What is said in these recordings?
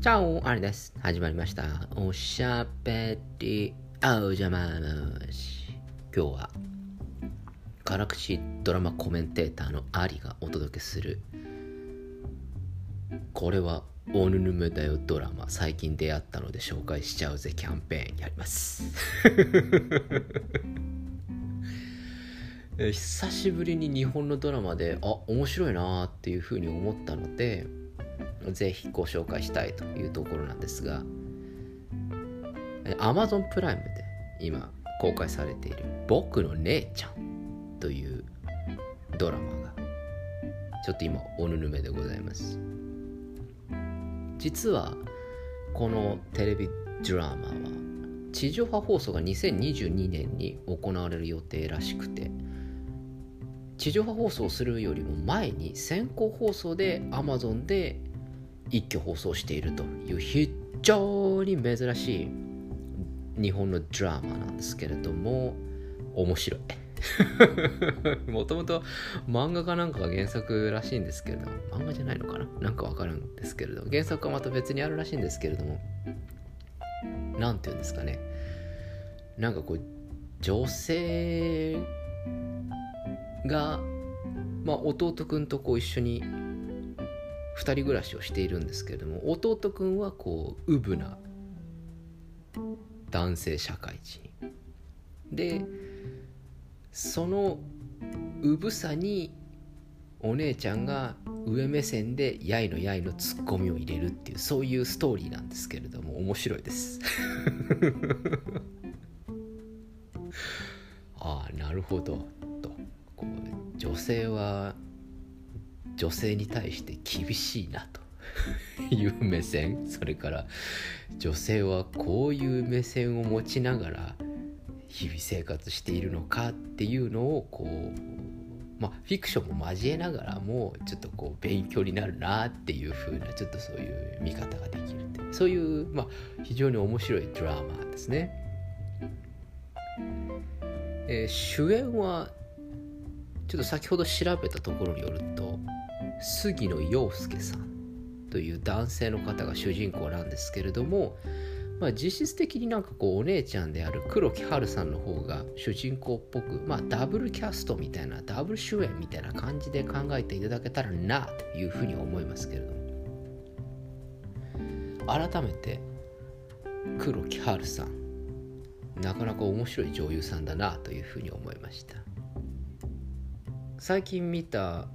チャオあれです。始まりました。おしゃべりおじゃまし。今日は、辛口ドラマコメンテーターのアリがお届けする、これはおぬぬめだよドラマ最近出会ったので紹介しちゃうぜキャンペーンやります。久しぶりに日本のドラマであ面白いなーっていうふうに思ったのでぜひご紹介したいというところなんですが Amazon プライムで今公開されている「僕の姉ちゃん」というドラマがちょっと今おぬぬめでございます。実はこのテレビドラマは地上波放送が2022年に行われる予定らしくて地上波放送するよりも前に先行放送で Amazon で一挙放送しているという非常に珍しい日本のドラマなんですけれども面白い。もともと漫画かなんかが原作らしいんですけれども漫画じゃないのかな？なんかわかるんですけれども原作はまた別にあるらしいんですけれどもなんていうんですかね？なんかこう女性が、まあ、弟くんとこう一緒に2人暮らしをしているんですけれども弟くんはこううぶな男性社会人。でそのうぶさにお姉ちゃんが上目線でやいのやいのツッコミを入れるっていうそういうストーリーなんですけれども面白いです。ああなるほど。とこう女性は女性に対して厳しいなと。いう目線。それから女性はこういう目線を持ちながら日々生活しているのかっていうのをこうまあフィクションも交えながらもちょっとこう勉強になるなっていう風なちょっとそういう見方ができるって。そういうまあ非常に面白いドラマですね。えー主演はちょっと先ほど調べたところによると杉野遥亮さんという男性の方が主人公なんですけれども、まあ、実質的になんかこうお姉ちゃんである黒木華さんの方が主人公っぽく、まあ、ダブルキャストみたいなダブル主演みたいな感じで考えていただけたらなというふうに思いますけれども。改めて黒木華さんなかなか面白い女優さんだなというふうに思いました。最近見た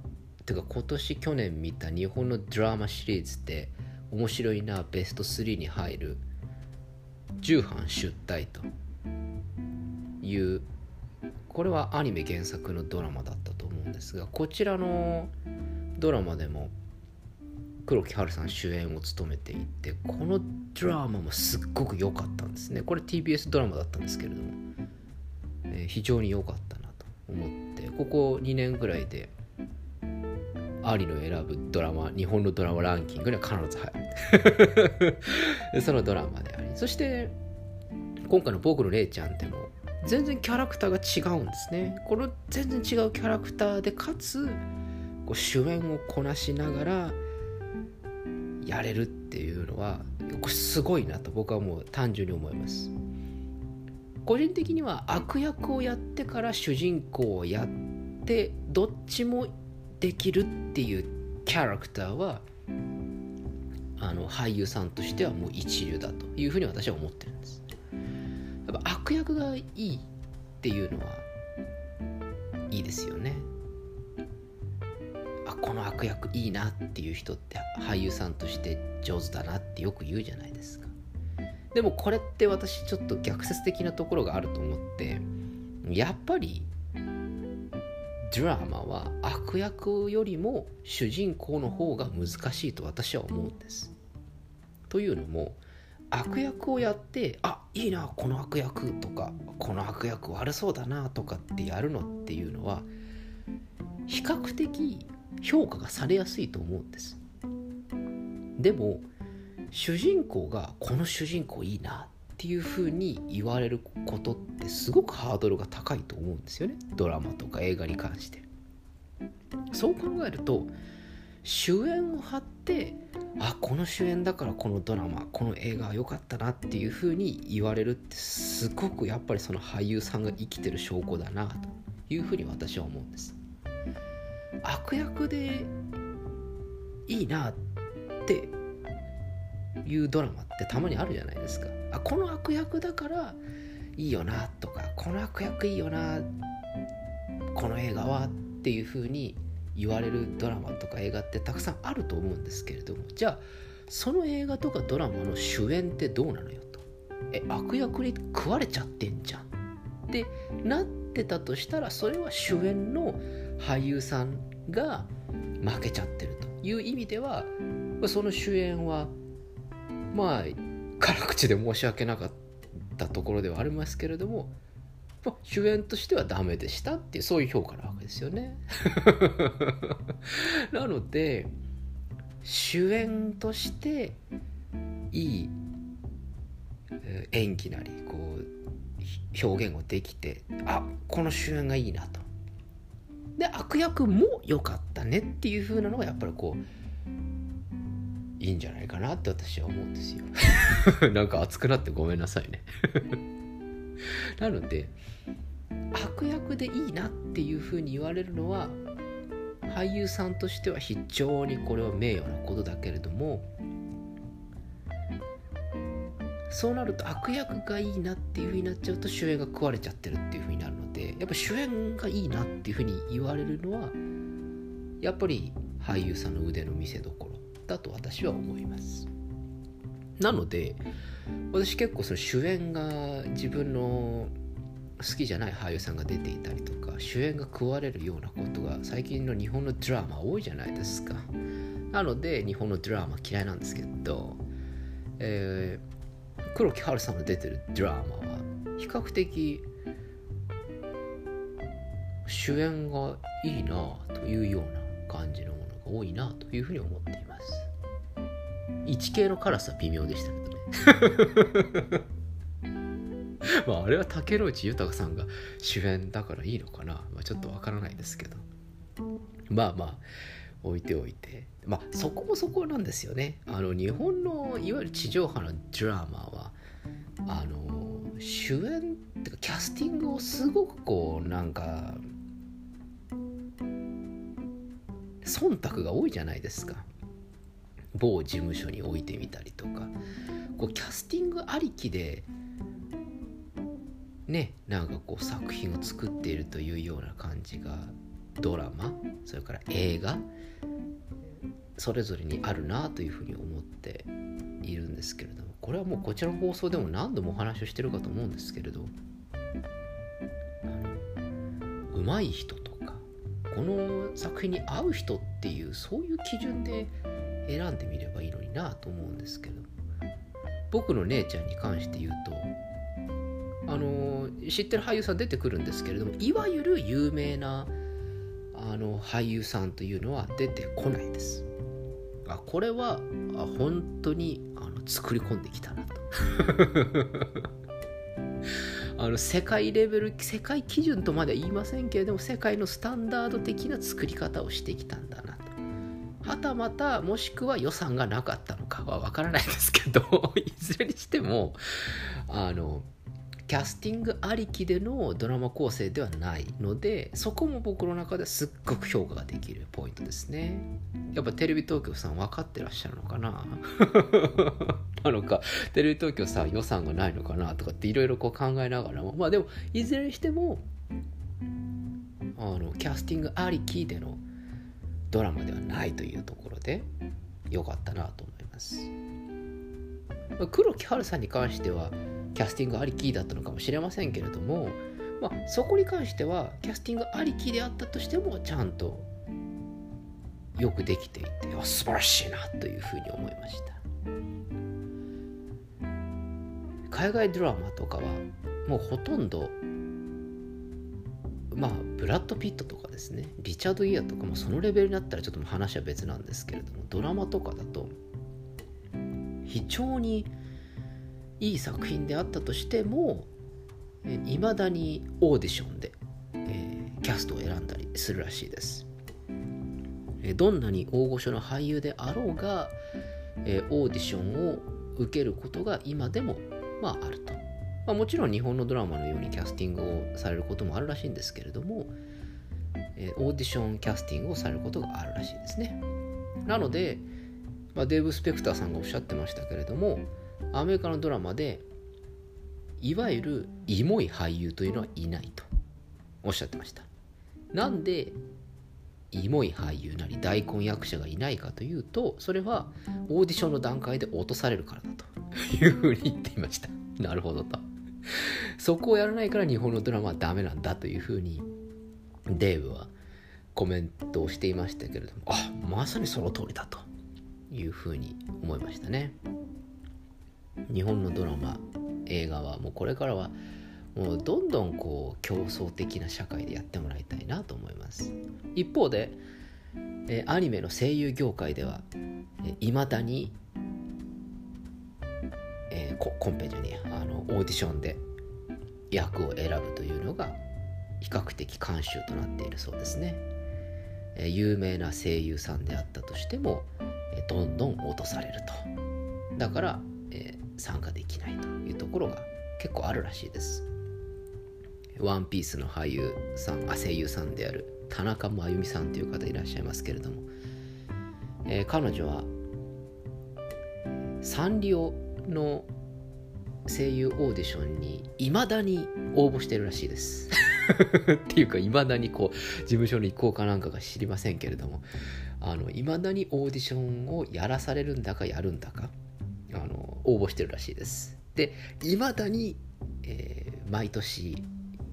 てか今年去年見た日本のドラマシリーズで面白いなベスト3に入る「重版出退」という。これはアニメ原作のドラマだったと思うんですがこちらのドラマでも黒木華さん主演を務めていてこのドラマもすっごく良かったんですね。これ TBS ドラマだったんですけれども、えー非常に良かったなと思ってここ2年ぐらいでアリの選ぶドラマ日本のドラマランキングには必ず入る。そのドラマでありそして今回の「僕の姉ちゃん」でも全然キャラクターが違うんですね。この全然違うキャラクターでかつこう主演をこなしながらやれるっていうのはこれすごいなと僕はもう単純に思います。個人的には悪役をやってから主人公をやってどっちもできるっていうキャラクターはあの俳優さんとしてはもう一流だというふうに私は思ってるんです。やっぱ悪役がいいっていうのはいいですよね。あこの悪役いいなっていう人って俳優さんとして上手だなってよく言うじゃないですか。でもこれって私ちょっと逆説的なところがあると思ってやっぱりドラマは悪役よりも主人公の方が難しいと私は思うんです。というのも悪役をやってあいいなこの悪役とかこの悪役悪そうだなとかってやるのっていうのは比較的評価がされやすいと思うんです。でも主人公がこの主人公いいなっていうふうに言われることってすごくハードルが高いと思うんですよね。ドラマとか映画に関して。そう考えると主演を張ってあこの主演だからこのドラマこの映画は良かったなっていう風に言われるってすごくやっぱりその俳優さんが生きてる証拠だなというふうに私は思うんです。悪役でいいなっていうドラマってたまにあるじゃないですか。あこの悪役だからいいよなとかこの悪役いいよなこの映画はっていうふうに言われるドラマとか映画ってたくさんあると思うんですけれども。じゃあその映画とかドラマの主演ってどうなのよと。え悪役に食われちゃってんじゃんってなってたとしたらそれは主演の俳優さんが負けちゃってるという意味ではその主演はまあ辛口で申し訳なかったところではありますけれどもま主演としてはダメでしたっていうそういう評価なわけですよね。なので主演としていい演技なりこう表現をできてあこの主演がいいなと。で悪役も良かったねっていう風なのがやっぱりこういいんじゃないかなって私は思うんですよ。なんか熱くなってごめんなさいね。なので悪役でいいなっていうふうに言われるのは俳優さんとしては非常にこれは名誉なことだけれどもそうなると悪役がいいなっていうふうになっちゃうと主演が食われちゃってるっていうふうになるのでやっぱ主演がいいなっていうふうに言われるのはやっぱり俳優さんの腕の見せ所だと私は思います。なので私結構その主演が自分の好きじゃない俳優さんが出ていたりとか主演が食われるようなことが最近の日本のドラマ多いじゃないですか。なので日本のドラマ嫌いなんですけど、えー、黒木華さんの出てるドラマは比較的主演がいいなというような感じのものが多いなというふうに思っています。1系の辛さは微妙でしたけどね。まああれは竹野内豊さんが主演だからいいのかな、まあ、ちょっとわからないですけど。まあまあ置いておいて。まあそこもそこなんですよね。あの日本のいわゆる地上波のドラマはあの主演っていうかキャスティングをすごくこうなんか忖度が多いじゃないですか某事務所に置いてみたりとかこうキャスティングありきでねなんかこう作品を作っているというような感じがドラマそれから映画それぞれにあるなというふうに思っているんですけれどもこれはもうこちらの放送でも何度もお話をしてるかと思うんですけれどうまい人とかこの作品に合う人っていうそういう基準で選んでみればいいのになと思うんですけど。僕の姉ちゃんに関して言うとあの知ってる俳優さん出てくるんですけれどもいわゆる有名なあの俳優さんというのは出てこないです。あこれはあ本当にあの作り込んできたなと。あの世界レベル世界基準とまでは言いませんけれども世界のスタンダード的な作り方をしてきたんだな。はたまたもしくは予算がなかったのかは分からないですけど いずれにしてもあのキャスティングありきでのドラマ構成ではないのでそこも僕の中ですっごく評価ができるポイントですね。やっぱテレビ東京さん分かってらっしゃるのかな？なのかテレビ東京さん予算がないのかなとかっていろいろ考えながらも。まあでもいずれにしてもあのキャスティングありきでのドラマではないというところで良かったなと思います。黒木華さんに関してはキャスティングありきだったのかもしれませんけれども、まあ、そこに関してはキャスティングありきであったとしてもちゃんとよくできていて素晴らしいなというふうに思いました。海外ドラマとかはもうほとんどまあブラッド・ピットとかですねリチャード・ギアとかもそのレベルになったらちょっと話は別なんですけれどもドラマとかだと非常にいい作品であったとしてもいまだにオーディションで、えー、キャストを選んだりするらしいです。どんなに大御所の俳優であろうが、えー、オーディションを受けることが今でもまああると、まあ、もちろん日本のドラマのようにキャスティングをされることもあるらしいんですけれども、えー、オーディションキャスティングをされることがあるらしいですね。なので、まあ、デーブ・スペクターさんがおっしゃってましたけれどもアメリカのドラマでいわゆるイモい俳優というのはいないとおっしゃってました。なんでイモい俳優なり大根役者がいないかというとそれはオーディションの段階で落とされるからだというふうに言っていました。なるほどと。そこをやらないから日本のドラマはダメなんだというふうにデーブはコメントをしていましたけれどもあまさにその通りだというふうに思いましたね。日本のドラマ映画はもうこれからはもうどんどんこう競争的な社会でやってもらいたいなと思います。一方で、えアニメの声優業界ではいま、だに、えー、コンペじゃねえあのオーディションで役を選ぶというのが比較的慣習となっているそうですね、えー、有名な声優さんであったとしても、えー、どんどん落とされると。だから、えー、参加できないというところが結構あるらしいです。ワンピースの俳優さんあ声優さんである田中真由美さんという方いらっしゃいますけれども、えー、彼女はサンリオの声優オーディションにいまだに応募してるらしいです。っていうかいまだにこう事務所に行こうかなんかが知りませんけれどもいまだにオーディションをやらされるんだかやるんだかあの応募してるらしいです。でいまだに、えー、毎年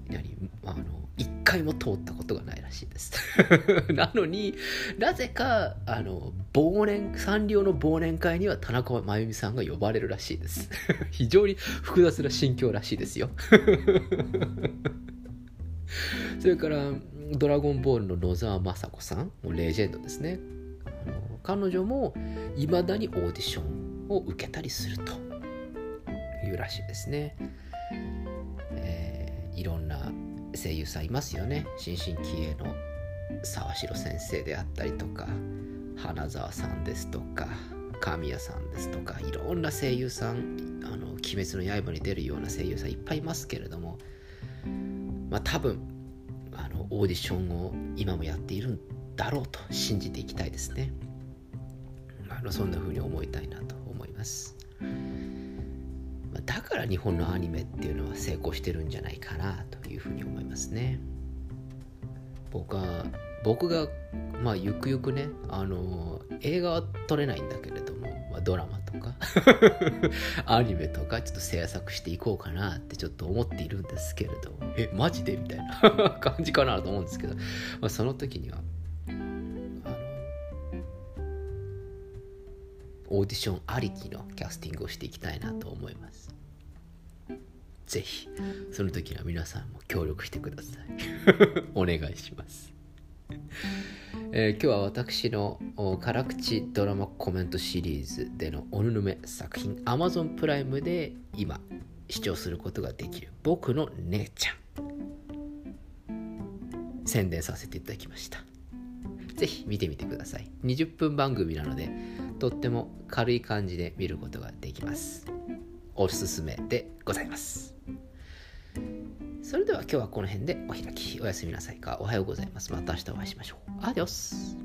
何あの一回も通ったことがないらしいです。なのになぜかあの忘年サンリオの忘年会には田中真由美さんが呼ばれるらしいです。非常に複雑な心境らしいですよ。それから「ドラゴンボール」の野沢雅子さんもレジェンドですね。あの彼女もいまだにオーディションを受けたりするというらしいですね、いろんな声優さんいますよね。新進気鋭の沢城先生であったりとか花澤さんですとか神谷さんですとかいろんな声優さん「あの鬼滅の刃」に出るような声優さんいっぱいいますけれどもまあ多分あのオーディションを今もやっているんだろうと信じていきたいですね。あのそんな風に思いたいなと思います。だから日本のアニメっていうのは成功してるんじゃないかなというふうに思いますね。僕は僕がまあゆくゆくねあの映画は撮れないんだけれども、まあ、ドラマとか アニメとかちょっと制作していこうかなってちょっと思っているんですけれどえマジで？みたいな 感じかなと思うんですけど、まあ、その時にはオーディションありきのキャスティングをしていきたいなと思います。ぜひその時は皆さんも協力してください。お願いします。えー、今日は私の辛口ドラマコメントシリーズでのおぬぬめ作品 Amazon プライムで今視聴することができる僕の姉ちゃん。宣伝させていただきました。ぜひ。見てみてください。20分番組なのでとっても軽い感じで見ることができます。おすすめでございます。それでは今日はこの辺でお開き。おやすみなさいか。おはようございます。また明日お会いしましょう。アディオス。